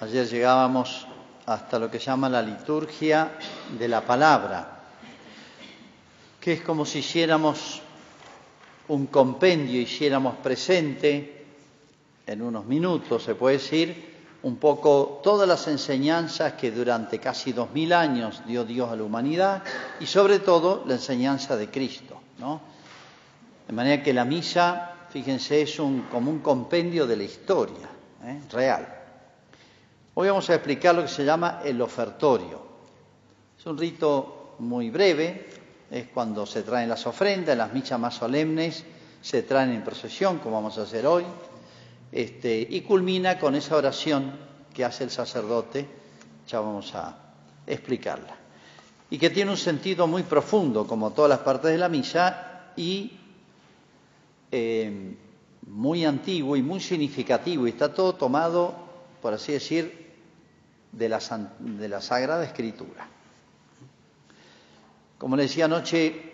Ayer llegábamos hasta lo que llama la liturgia de la palabra, que es como si hiciéramos un compendio, hiciéramos presente en unos minutos, se puede decir, un poco todas las enseñanzas que durante casi dos mil años dio Dios a la humanidad y sobre todo la enseñanza de Cristo. ¿no? De manera que la misa, fíjense, es un, como un compendio de la historia ¿eh? real. Hoy vamos a explicar lo que se llama el ofertorio. Es un rito muy breve, es cuando se traen las ofrendas, las misas más solemnes se traen en procesión, como vamos a hacer hoy, este, y culmina con esa oración que hace el sacerdote, ya vamos a explicarla, y que tiene un sentido muy profundo, como todas las partes de la misa, y eh, muy antiguo y muy significativo, y está todo tomado, por así decir, de la, de la Sagrada Escritura. Como le decía anoche,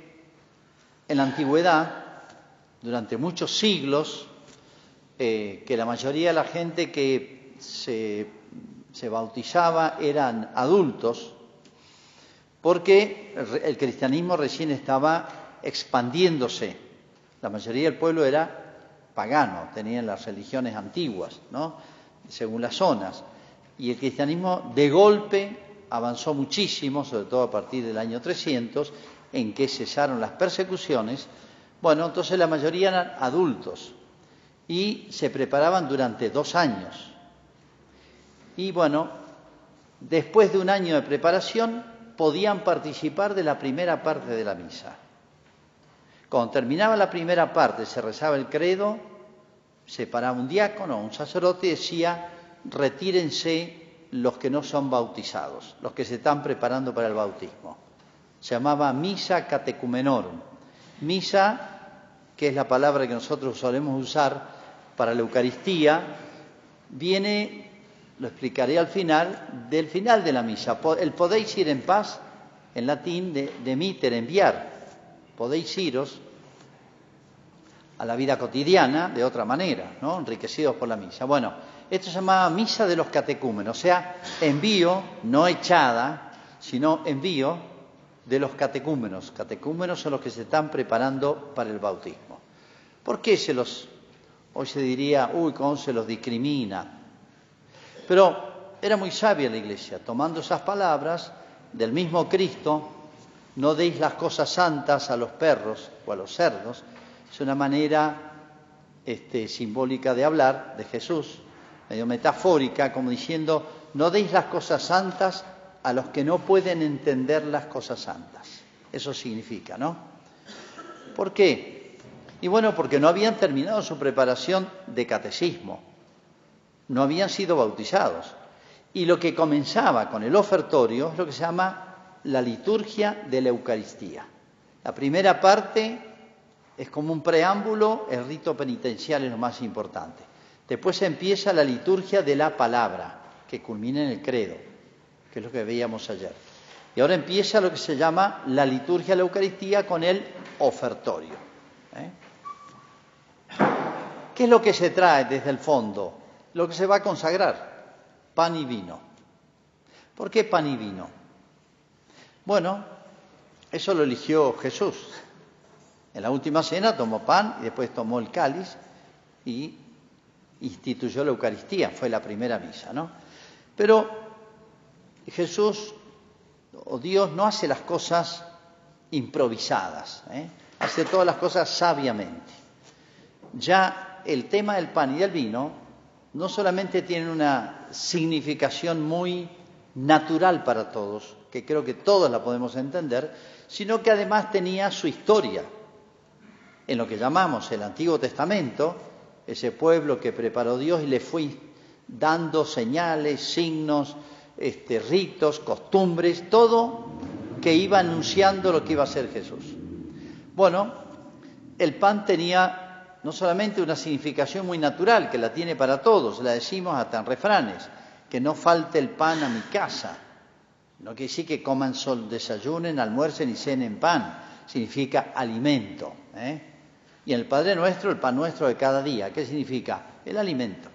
en la antigüedad, durante muchos siglos, eh, que la mayoría de la gente que se, se bautizaba eran adultos, porque el cristianismo recién estaba expandiéndose. La mayoría del pueblo era pagano, tenían las religiones antiguas, ¿no? según las zonas. Y el cristianismo de golpe avanzó muchísimo, sobre todo a partir del año 300, en que cesaron las persecuciones. Bueno, entonces la mayoría eran adultos y se preparaban durante dos años. Y bueno, después de un año de preparación podían participar de la primera parte de la misa. Cuando terminaba la primera parte, se rezaba el credo, se paraba un diácono o un sacerdote y decía, retírense los que no son bautizados, los que se están preparando para el bautismo. Se llamaba misa catecumenorum. Misa, que es la palabra que nosotros solemos usar para la Eucaristía, viene, lo explicaré al final, del final de la misa. El podéis ir en paz, en latín, de, de enviar. Podéis iros a la vida cotidiana de otra manera, ¿no? enriquecidos por la misa. Bueno, esto se llamaba misa de los catecúmenos, o sea, envío, no echada, sino envío de los catecúmenos. Catecúmenos son los que se están preparando para el bautismo. ¿Por qué se los, hoy se diría, uy, cómo se los discrimina? Pero era muy sabia la iglesia, tomando esas palabras del mismo Cristo, no deis las cosas santas a los perros o a los cerdos, es una manera este, simbólica de hablar de Jesús, medio metafórica, como diciendo, no deis las cosas santas a los que no pueden entender las cosas santas. Eso significa, ¿no? ¿Por qué? Y bueno, porque no habían terminado su preparación de catecismo, no habían sido bautizados. Y lo que comenzaba con el ofertorio es lo que se llama la liturgia de la Eucaristía. La primera parte es como un preámbulo, el rito penitencial es lo más importante. Después empieza la liturgia de la palabra, que culmina en el credo, que es lo que veíamos ayer. Y ahora empieza lo que se llama la liturgia de la Eucaristía con el ofertorio. ¿eh? ¿Qué es lo que se trae desde el fondo? Lo que se va a consagrar, pan y vino. ¿Por qué pan y vino? Bueno, eso lo eligió Jesús. En la última cena tomó pan y después tomó el cáliz y instituyó la Eucaristía, fue la primera misa, ¿no? Pero Jesús o Dios no hace las cosas improvisadas, ¿eh? hace todas las cosas sabiamente. Ya el tema del pan y del vino no solamente tiene una significación muy natural para todos, que creo que todos la podemos entender, sino que además tenía su historia. En lo que llamamos el Antiguo Testamento, ese pueblo que preparó Dios y le fue dando señales, signos, este, ritos, costumbres, todo que iba anunciando lo que iba a ser Jesús. Bueno, el pan tenía no solamente una significación muy natural, que la tiene para todos, la decimos hasta en refranes, que no falte el pan a mi casa. No quiere decir que coman sol, desayunen, almuercen y cenen pan, significa alimento. ¿eh? Y en el Padre Nuestro, el pan nuestro de cada día. ¿Qué significa? El alimento.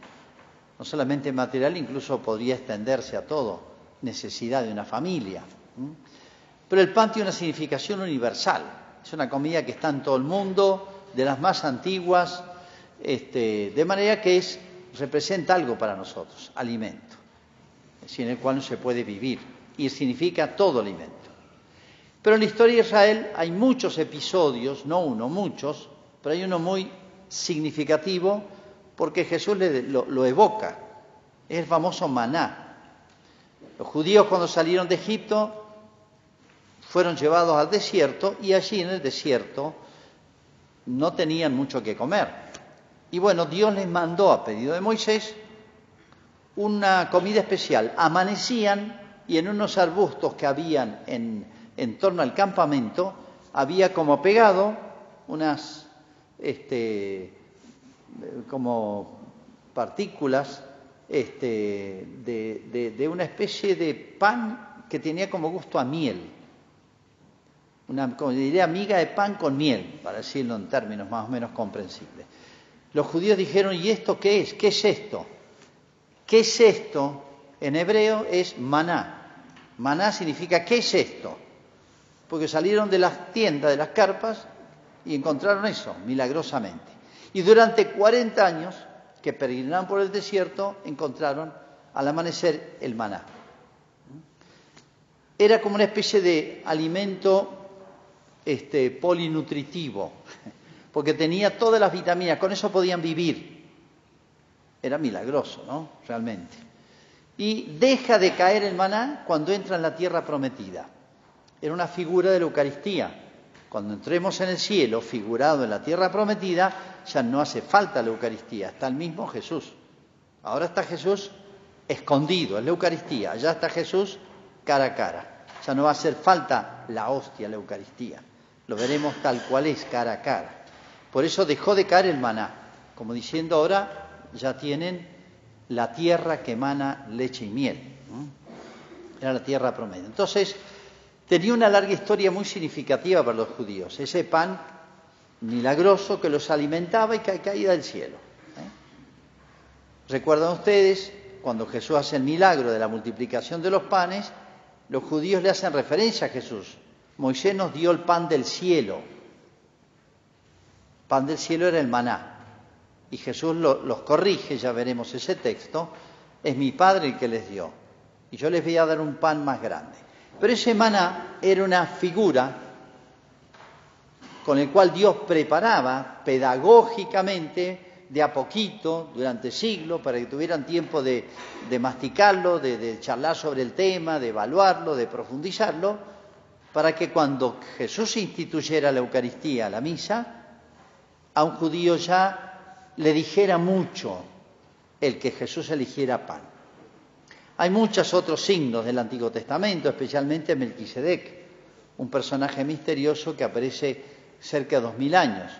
no solamente material, incluso podría extenderse a todo, necesidad de una familia. Pero el pan tiene una significación universal, es una comida que está en todo el mundo, de las más antiguas, este, de manera que es, representa algo para nosotros, alimento, sin el cual no se puede vivir, y significa todo alimento. Pero en la historia de Israel hay muchos episodios, no uno, muchos, pero hay uno muy significativo porque Jesús lo, evoca. Es el famoso maná. Los judíos cuando salieron de Egipto fueron llevados al desierto y allí en el desierto no tenían mucho que comer. Y bueno, Dios les mandó a pedido de Moisés una comida especial. Amanecían y en unos arbustos que habían en, en torno al campamento había como pegado unas este, como partículas este, de, una especie de pan que tenía como gusto a miel. Una, como diría, miga de pan con miel, para decirlo en términos más o menos comprensibles. Los judíos dijeron, ¿y esto qué es? ¿Qué es esto? ¿Qué es esto? En hebreo es maná. Maná significa, ¿qué es esto? Porque salieron de las tiendas, de las carpas, y encontraron eso, milagrosamente. Y durante 40 años que peregrinaron por el desierto, encontraron al amanecer el maná. Era como una especie de alimento este, polinutritivo, porque tenía todas las vitaminas, con eso podían vivir. Era milagroso, ¿no? Realmente. Y deja de caer el maná cuando entra en la tierra prometida. Era una figura de la Eucaristía. Cuando entremos en el cielo, figurado en la tierra prometida, ya no hace falta la Eucaristía, está el mismo Jesús. Ahora está Jesús escondido, en la Eucaristía, ya está Jesús cara a cara. Ya no va a hacer falta la hostia, la Eucaristía. Lo veremos tal cual es, cara a cara. Por eso dejó de caer el maná, como diciendo ahora ya tienen la tierra que emana leche y miel. Era la tierra promedio. Entonces, tenía una larga historia muy significativa para los judíos. Ese pan milagroso que los alimentaba y que caía del cielo. ¿eh? ¿Recuerdan ustedes cuando Jesús hace el milagro de la multiplicación de los panes? Los judíos le hacen referencia a Jesús. Moisés nos dio el pan del cielo. Pan del cielo era el maná. Y Jesús los corrige, ya veremos ese texto. Es mi Padre el que les dio. Y yo les voy a dar un pan más grande. Pero ese maná era una figura con el cual Dios preparaba pedagógicamente de a poquito, durante siglos, para que tuvieran tiempo de, masticarlo, de, charlar sobre el tema, de evaluarlo, de profundizarlo, para que cuando Jesús instituyera la Eucaristía, la misa, a un judío ya le dijera mucho el que Jesús eligiera pan. Hay muchos otros signos del Antiguo Testamento, especialmente Melquisedec, un personaje misterioso que aparece cerca de dos mil años,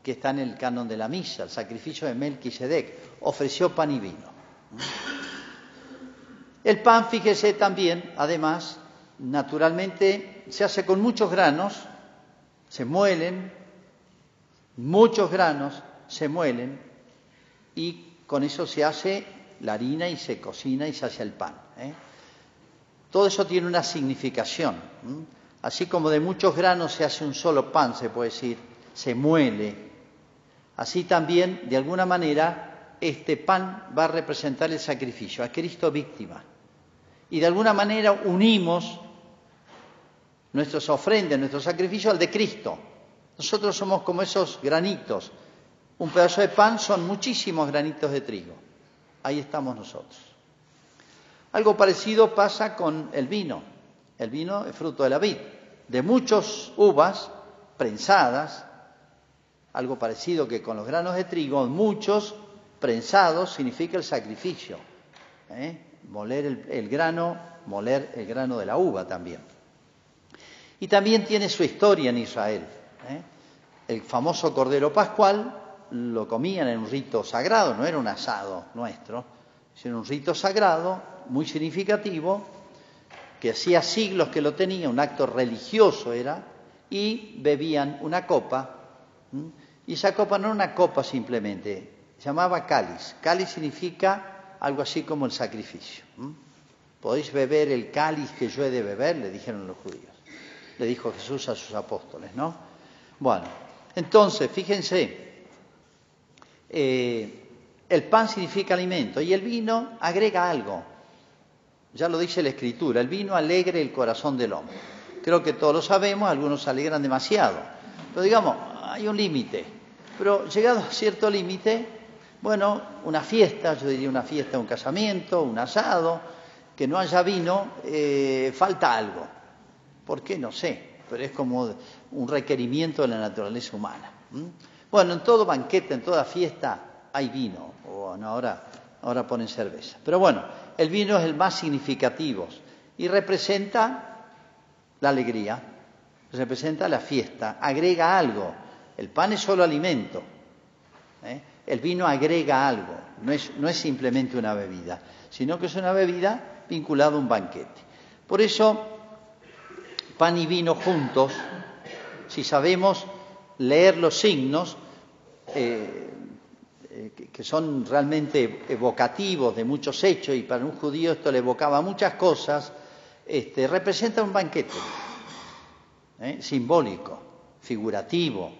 que está en el canon de la misa, el sacrificio de Melquisedec, ofreció pan y vino. El pan, fíjese también, además, naturalmente se hace con muchos granos, se muelen, muchos granos se muelen y con eso se hace la harina y se cocina y se hace el pan. ¿eh? Todo eso tiene una significación. Así como de muchos granos se hace un solo pan, se puede decir, se muele. Así también, de alguna manera, este pan va a representar el sacrificio, a Cristo víctima. Y de alguna manera unimos nuestras ofrendas, nuestro sacrificio al de Cristo. Nosotros somos como esos granitos. Un pedazo de pan son muchísimos granitos de trigo. Ahí estamos nosotros. Algo parecido pasa con el vino. El vino es fruto de la vid, de muchas uvas prensadas, algo parecido que con los granos de trigo, muchos prensados significa el sacrificio. ¿eh? Moler el, grano, moler el grano de la uva también. Y también tiene su historia en Israel. ¿eh? El famoso cordero pascual lo comían en un rito sagrado, no era un asado nuestro, sino un rito sagrado muy significativo que hacía siglos que lo tenía, un acto religioso era, y bebían una copa, y esa copa no era una copa simplemente, se llamaba cáliz. Cáliz significa algo así como el sacrificio. ¿Podéis beber el cáliz que yo he de beber? Le dijeron los judíos. Le dijo Jesús a sus apóstoles, ¿no? Bueno, entonces, fíjense, eh, el pan significa alimento y el vino agrega algo. Ya lo dice la Escritura, el vino alegre el corazón del hombre. Creo que todos lo sabemos, algunos alegran demasiado. Pero digamos, hay un límite. Pero llegado a cierto límite, bueno, una fiesta, yo diría una fiesta, un casamiento, un asado, que no haya vino, eh, falta algo. ¿Por qué? No sé, pero es como un requerimiento de la naturaleza humana. Bueno, en todo banquete, en toda fiesta hay vino, o ahora, ahora ponen cerveza. Pero bueno, el vino es el más significativo y representa la alegría, representa la fiesta, agrega algo. El pan es solo alimento, ¿eh? el vino agrega algo, no es, no es simplemente una bebida, sino que es una bebida vinculada a un banquete. Por eso, pan y vino juntos, si sabemos leer los signos, eh, eh, que son realmente evocativos de muchos hechos, y para un judío esto le evocaba muchas cosas, este, representa un banquete, ¿eh? simbólico, figurativo,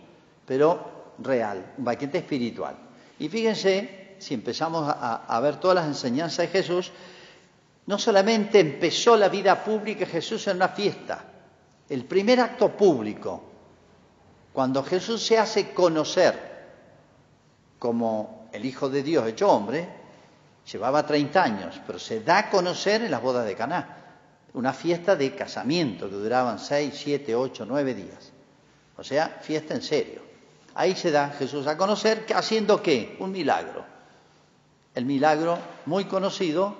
pero real, un banquete espiritual. Y fíjense, si empezamos a, ver todas las enseñanzas de Jesús, no solamente empezó la vida pública Jesús en una fiesta, el primer acto público, cuando Jesús se hace conocer, como el Hijo de Dios hecho hombre, llevaba 30 años, pero se da a conocer en las bodas de Caná, una fiesta de casamiento que duraban 6, 7, 8, 9 días. O sea, fiesta en serio. Ahí se da Jesús a conocer haciendo qué? Un milagro. El milagro muy conocido,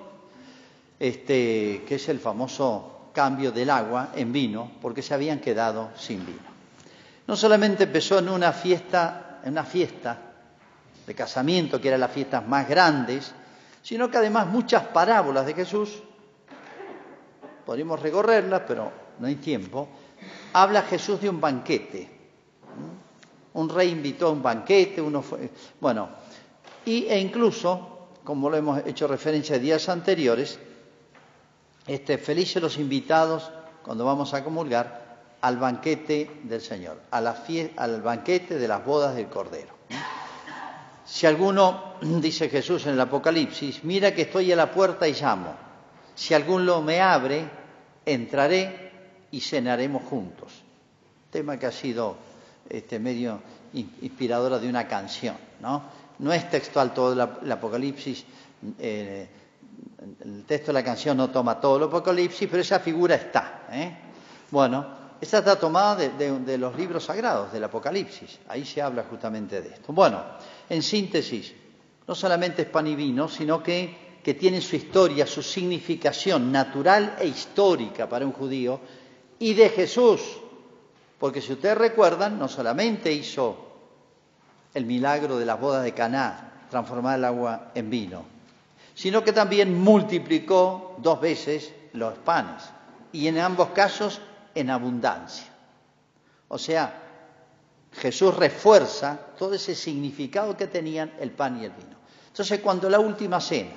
este, que es el famoso cambio del agua en vino, porque se habían quedado sin vino. No solamente empezó en una fiesta, en una fiesta de casamiento, que eran las fiestas más grandes, sino que además muchas parábolas de Jesús, podríamos recorrerlas, pero no hay tiempo, habla Jesús de un banquete. Un rey invitó a un banquete, uno fue, bueno, y, e incluso, como lo hemos hecho referencia días anteriores, este, felices los invitados cuando vamos a comulgar al banquete del Señor, a la al banquete de las bodas del Cordero. Si alguno, dice Jesús en el Apocalipsis, mira que estoy a la puerta y llamo, si alguno me abre, entraré y cenaremos juntos. Tema que ha sido este medio inspiradora de una canción, ¿no? No es textual todo el Apocalipsis, eh, el texto de la canción no toma todo el Apocalipsis, pero esa figura está. ¿eh? Bueno, esta está tomada de los libros sagrados del Apocalipsis, ahí se habla justamente de esto. Bueno, en síntesis, no solamente es pan y vino, sino que, que tiene su historia, su significación natural e histórica para un judío, y de Jesús, porque si ustedes recuerdan, no solamente hizo el milagro de las bodas de Caná, transformar el agua en vino, sino que también multiplicó dos veces los panes, y en ambos casos en abundancia. O sea, Jesús refuerza todo ese significado que tenían el pan y el vino. Entonces, cuando la última cena,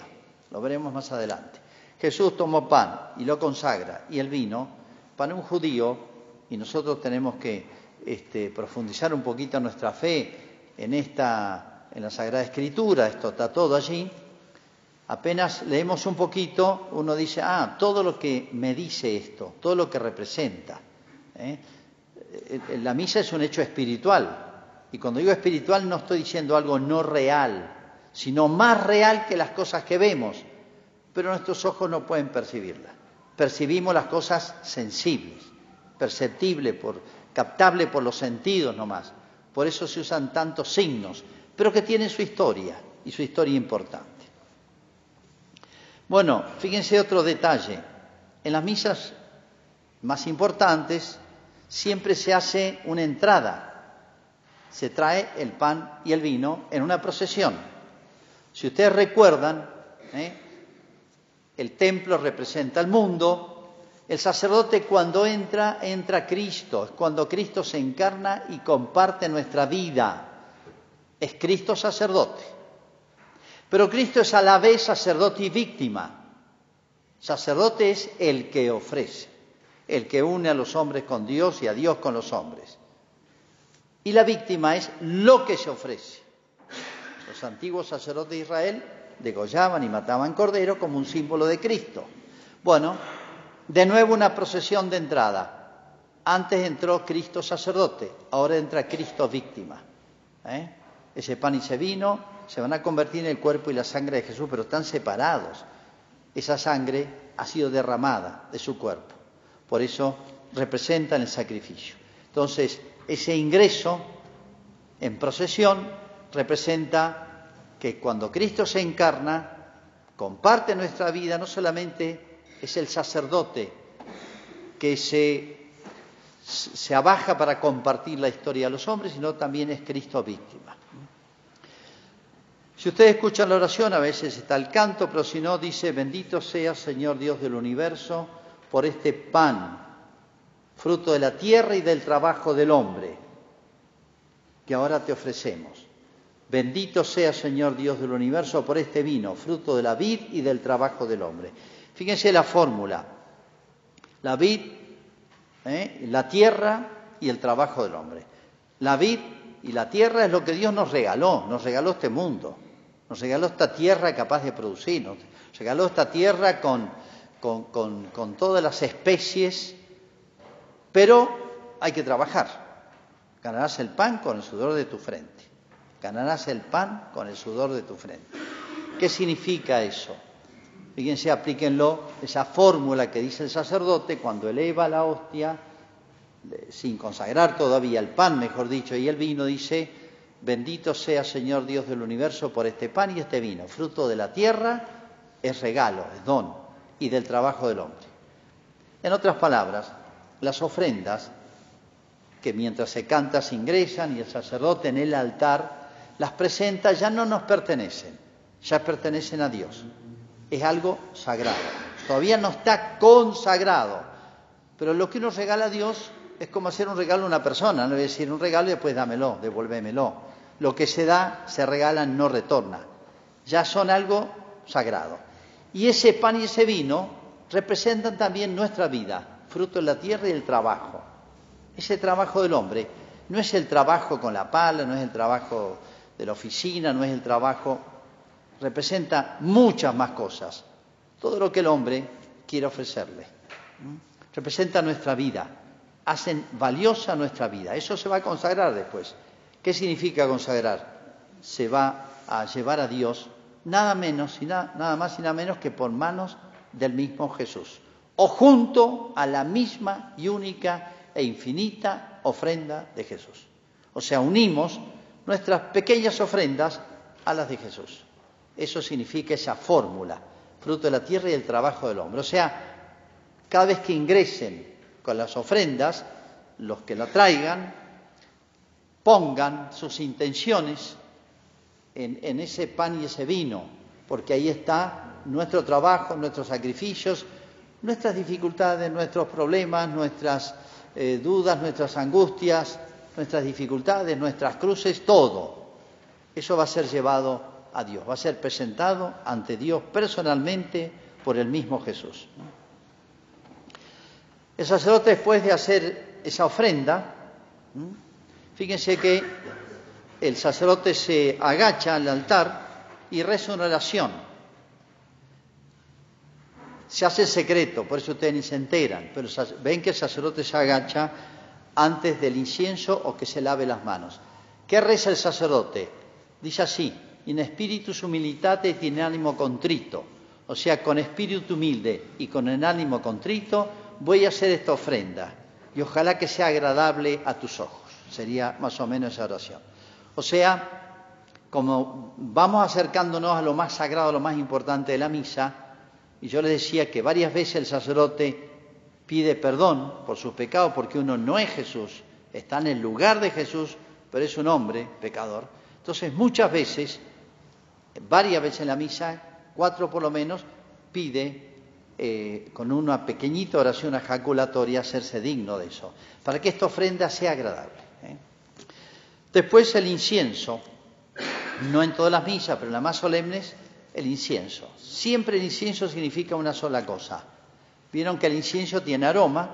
lo veremos más adelante, Jesús tomó pan y lo consagra y el vino, para un judío, y nosotros tenemos que este, profundizar un poquito nuestra fe en esta, en la Sagrada Escritura, esto está todo allí, apenas leemos un poquito, uno dice, ah, todo lo que me dice esto, todo lo que representa. ¿eh? La misa es un hecho espiritual. Y cuando digo espiritual no estoy diciendo algo no real, sino más real que las cosas que vemos. Pero nuestros ojos no pueden percibirlas. Percibimos las cosas sensibles, perceptibles, por, captables por los sentidos nomás. Por eso se usan tantos signos, pero que tienen su historia y su historia importante. Bueno, fíjense otro detalle. En las misas más importantes siempre se hace una entrada. Se trae el pan y el vino en una procesión. Si ustedes recuerdan, ¿eh? el templo representa el mundo, el sacerdote cuando entra, entra Cristo, es cuando Cristo se encarna y comparte nuestra vida. Es Cristo sacerdote. Pero Cristo es a la vez sacerdote y víctima. Sacerdote es el que ofrece, el que une a los hombres con Dios y a Dios con los hombres. Y la víctima es lo que se ofrece. Los antiguos sacerdotes de Israel degollaban y mataban cordero como un símbolo de Cristo. Bueno, de nuevo una procesión de entrada. Antes entró Cristo sacerdote, ahora entra Cristo víctima. ¿eh? Ese pan y ese vino se van a convertir en el cuerpo y la sangre de Jesús, pero están separados. Esa sangre ha sido derramada de su cuerpo. Por eso representan el sacrificio. Entonces, ese ingreso en procesión representa que cuando Cristo se encarna, comparte nuestra vida, no solamente es el sacerdote que se, se abaja para compartir la historia de los hombres, sino también es Cristo víctima. Si ustedes escuchan la oración, a veces está el canto, pero si no, dice, bendito sea Señor Dios del universo por este pan, fruto de la tierra y del trabajo del hombre, que ahora te ofrecemos. Bendito sea Señor Dios del universo por este vino, fruto de la vid y del trabajo del hombre. Fíjense la fórmula. La vid, ¿eh? la tierra y el trabajo del hombre. La vid y la tierra es lo que Dios nos regaló, nos regaló este mundo, nos regaló esta tierra capaz de producir, nos regaló esta tierra con, con, con todas las especies, pero hay que trabajar. Ganarás el pan con el sudor de tu frente. Ganarás el pan con el sudor de tu frente. ¿Qué significa eso? Fíjense, aplíquenlo, esa fórmula que dice el sacerdote cuando eleva la hostia, sin consagrar todavía el pan, mejor dicho, y el vino, dice, bendito sea Señor Dios del universo por este pan y este vino, fruto de la tierra, es regalo, es don, y del trabajo del hombre. En otras palabras, las ofrendas que mientras se canta se ingresan y el sacerdote en el altar las presenta ya no nos pertenecen, ya pertenecen a Dios. Es algo sagrado. Todavía no está consagrado, pero lo que uno regala a Dios es como hacer un regalo a una persona, no es decir un regalo y después dámelo, devuélvemelo. Lo que se da, se regala, no retorna. Ya son algo sagrado. Y ese pan y ese vino representan también nuestra vida, fruto de la tierra y el trabajo. Ese trabajo del hombre no es el trabajo con la pala, no es el trabajo de la oficina, no es el trabajo, representa muchas más cosas. Todo lo que el hombre quiere ofrecerle. Representa nuestra vida, hacen valiosa nuestra vida. Eso se va a consagrar después. ¿Qué significa consagrar? Se va a llevar a Dios nada menos y nada más y nada menos que por manos del mismo Jesús. O junto a la misma y única e infinita ofrenda de Jesús. O sea, unimos nuestras pequeñas ofrendas a las de Jesús. Eso significa esa fórmula, fruto de la tierra y el trabajo del hombre. O sea, cada vez que ingresen con las ofrendas, los que la traigan, pongan sus intenciones en, ese pan y ese vino, porque ahí está nuestro trabajo, nuestros sacrificios, nuestras dificultades, nuestros problemas, nuestras eh, dudas, nuestras angustias, nuestras dificultades, nuestras cruces, todo. Eso va a ser llevado a Dios, va a ser presentado ante Dios personalmente por el mismo Jesús. El sacerdote después de hacer esa ofrenda, fíjense que el sacerdote se agacha al altar y reza una oración. Se hace secreto, por eso ustedes ni se enteran, pero ven que el sacerdote se agacha antes del incienso o que se lave las manos. ¿Qué reza el sacerdote? Dice así, in spiritus humilitate y in ánimo contrito. O sea, con espíritu humilde y con el ánimo contrito voy a hacer esta ofrenda y ojalá que sea agradable a tus ojos. Sería más o menos esa oración. O sea, como vamos acercándonos a lo más sagrado, a lo más importante de la misa, y yo les decía que varias veces el sacerdote pide perdón por sus pecados porque uno no es Jesús, está en el lugar de Jesús, pero es un hombre pecador. Entonces muchas veces, varias veces en la misa, cuatro por lo menos, pide eh, con una pequeñita oración ejaculatoria hacerse digno de eso, para que esta ofrenda sea agradable. Después el incienso, no en todas las misas, pero en las más solemnes, el incienso. Siempre el incienso significa una sola cosa. Vieron que el incienso tiene aroma,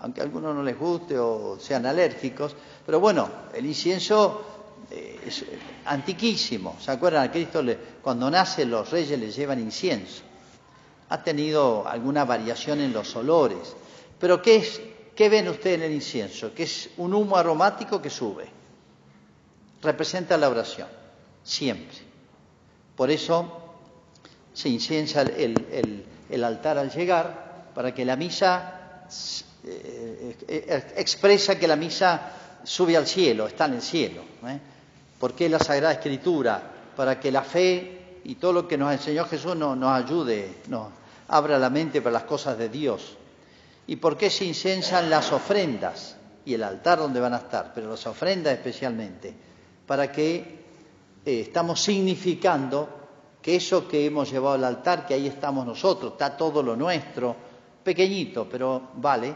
aunque a algunos no les guste o sean alérgicos, pero bueno, el incienso eh, es antiquísimo. ¿Se acuerdan? A Cristo le, cuando nace los reyes le llevan incienso. Ha tenido alguna variación en los olores. Pero ¿qué, es, ¿qué ven ustedes en el incienso? Que es un humo aromático que sube. Representa la oración, siempre. Por eso se inciensa el, altar al llegar, para que la misa eh, eh, expresa que la misa sube al cielo, está en el cielo. ¿eh? ¿Por qué la Sagrada Escritura? Para que la fe y todo lo que nos enseñó Jesús nos, ayude, nos abra la mente para las cosas de Dios. ¿Y por qué se incensan las ofrendas y el altar donde van a estar? Pero las ofrendas especialmente, para que estamos significando que eso que hemos llevado al altar, que ahí estamos nosotros, está todo lo nuestro, pequeñito, pero vale,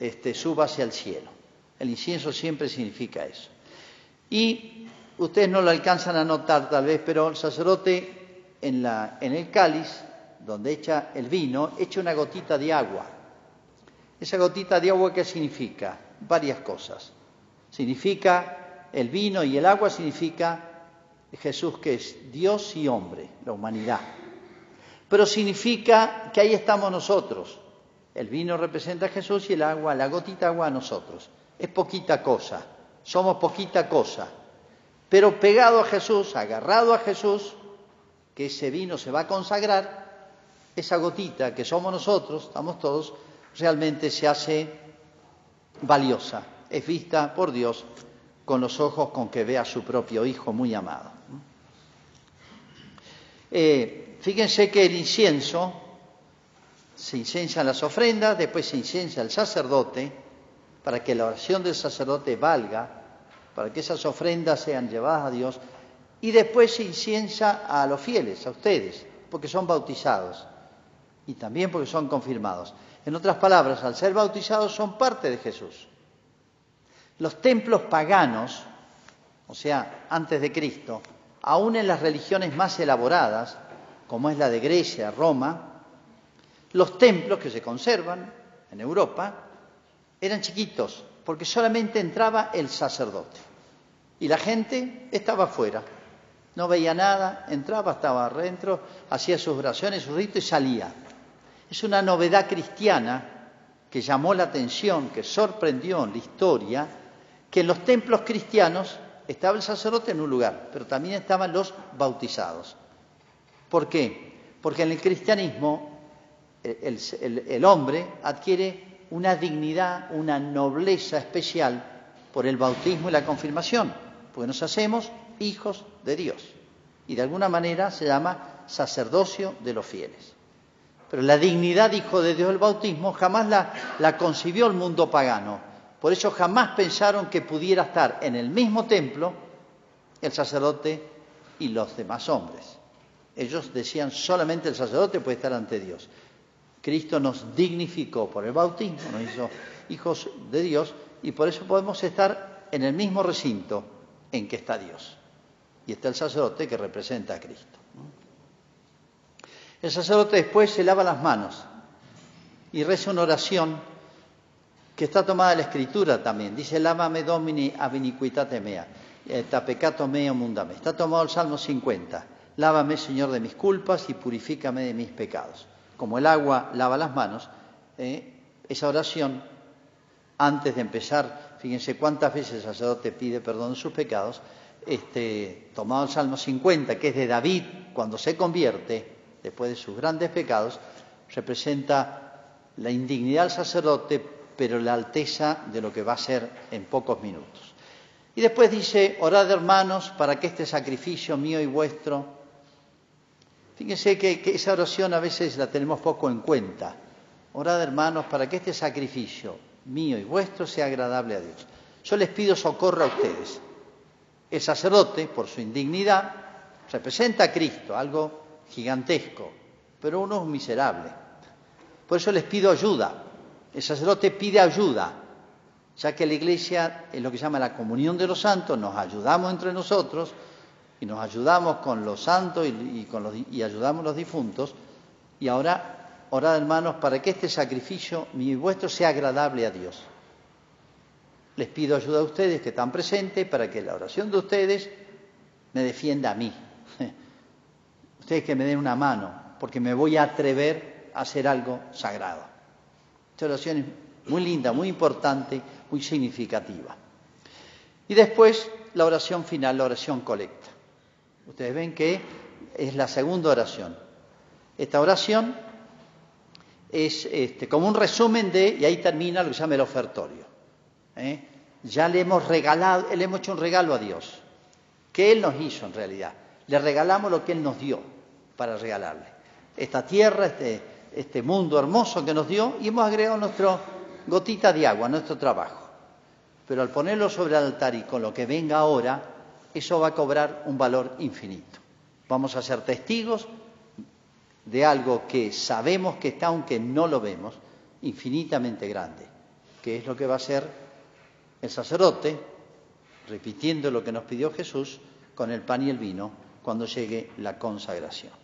este, suba hacia el cielo. El incienso siempre significa eso. Y ustedes no lo alcanzan a notar tal vez, pero el sacerdote en, en el cáliz, donde echa el vino, echa una gotita de agua. Esa gotita de agua, ¿qué significa? Varias cosas. Significa el vino y el agua significa Jesús que es Dios y hombre, la humanidad. Pero significa que ahí estamos nosotros. El vino representa a Jesús y el agua, la gotita agua a nosotros. Es poquita cosa, somos poquita cosa. Pero pegado a Jesús, agarrado a Jesús, que ese vino se va a consagrar, esa gotita que somos nosotros, estamos todos, realmente se hace valiosa, es vista por Dios con los ojos con que ve a su propio Hijo muy amado. Eh, fíjense que el incienso, se incensan las ofrendas, después se incensa el sacerdote, para que la oración del sacerdote valga, para que esas ofrendas sean llevadas a Dios, y después se inciensa a los fieles, a ustedes, porque son bautizados, y también porque son confirmados. En otras palabras, al ser bautizados son parte de Jesús. Los templos paganos, o sea, antes de Cristo, aún en las religiones más elaboradas, como es la de Grecia, Roma, los templos que se conservan en Europa eran chiquitos, porque solamente entraba el sacerdote y la gente estaba afuera. No veía nada, entraba, estaba adentro, hacía sus oraciones, sus ritos y salía. Es una novedad cristiana que llamó la atención, que sorprendió en la historia, que en los templos cristianos estaba el sacerdote en un lugar, pero también estaban los bautizados. ¿Por qué? Porque en el cristianismo el, hombre adquiere una dignidad, una nobleza especial por el bautismo y la confirmación, porque nos hacemos hijos de Dios. Y de alguna manera se llama sacerdocio de los fieles. Pero la dignidad hijo de Dios del bautismo jamás la concibió el mundo pagano, por eso jamás pensaron que pudiera estar en el mismo templo el sacerdote y los demás hombres. Ellos decían solamente el sacerdote puede estar ante Dios. Cristo nos dignificó por el bautismo, nos hizo hijos de Dios y por eso podemos estar en el mismo recinto en que está Dios. Y está el sacerdote que representa a Cristo. El sacerdote después se lava las manos y reza una oración que está tomada de la escritura también. Dice, lávame domini ab iniquitate mea, eta peccato meo mundame. Está tomado el Salmo 50. Lávame, Señor, de mis culpas y purifícame de mis pecados. Como el agua lava las manos, eh, esa oración, antes de empezar, fíjense cuántas veces el sacerdote pide perdón de sus pecados, este, tomado el Salmo 50, que es de David, cuando se convierte, después de sus grandes pecados, representa la indignidad del sacerdote pero la alteza de lo que va a ser en pocos minutos. Y después dice, orad hermanos para que este sacrificio mío y vuestro, fíjense que, esa oración a veces la tenemos poco en cuenta, orad hermanos para que este sacrificio mío y vuestro sea agradable a Dios. Yo les pido socorro a ustedes. El sacerdote, por su indignidad, representa a Cristo, algo gigantesco, pero uno es miserable. Por eso les pido ayuda, el sacerdote pide ayuda, ya que la iglesia es lo que se llama la comunión de los santos, nos ayudamos entre nosotros, y nos ayudamos con los santos y, con los, ayudamos los difuntos. Y ahora, orad hermanos, para que este sacrificio, mi vuestro, sea agradable a Dios. Les pido ayuda a ustedes que están presentes para que la oración de ustedes me defienda a mí. Ustedes que me den una mano, porque me voy a atrever a hacer algo sagrado. Esta oración es muy linda, muy importante, muy significativa. Y después la oración final, la oración colecta. Ustedes ven que es la segunda oración. Esta oración es este, como un resumen de, y ahí termina lo que se llama el ofertorio. ¿eh? Ya le hemos regalado, le hemos hecho un regalo a Dios, que Él nos hizo en realidad. Le regalamos lo que Él nos dio para regalarle. Esta tierra, este, este mundo hermoso que nos dio, y hemos agregado nuestra gotita de agua, nuestro trabajo. Pero al ponerlo sobre el altar y con lo que venga ahora, eso va a cobrar un valor infinito. Vamos a ser testigos de algo que sabemos que está, aunque no lo vemos, infinitamente grande, que es lo que va a ser el sacerdote, repitiendo lo que nos pidió Jesús, con el pan y el vino, cuando llegue la consagración.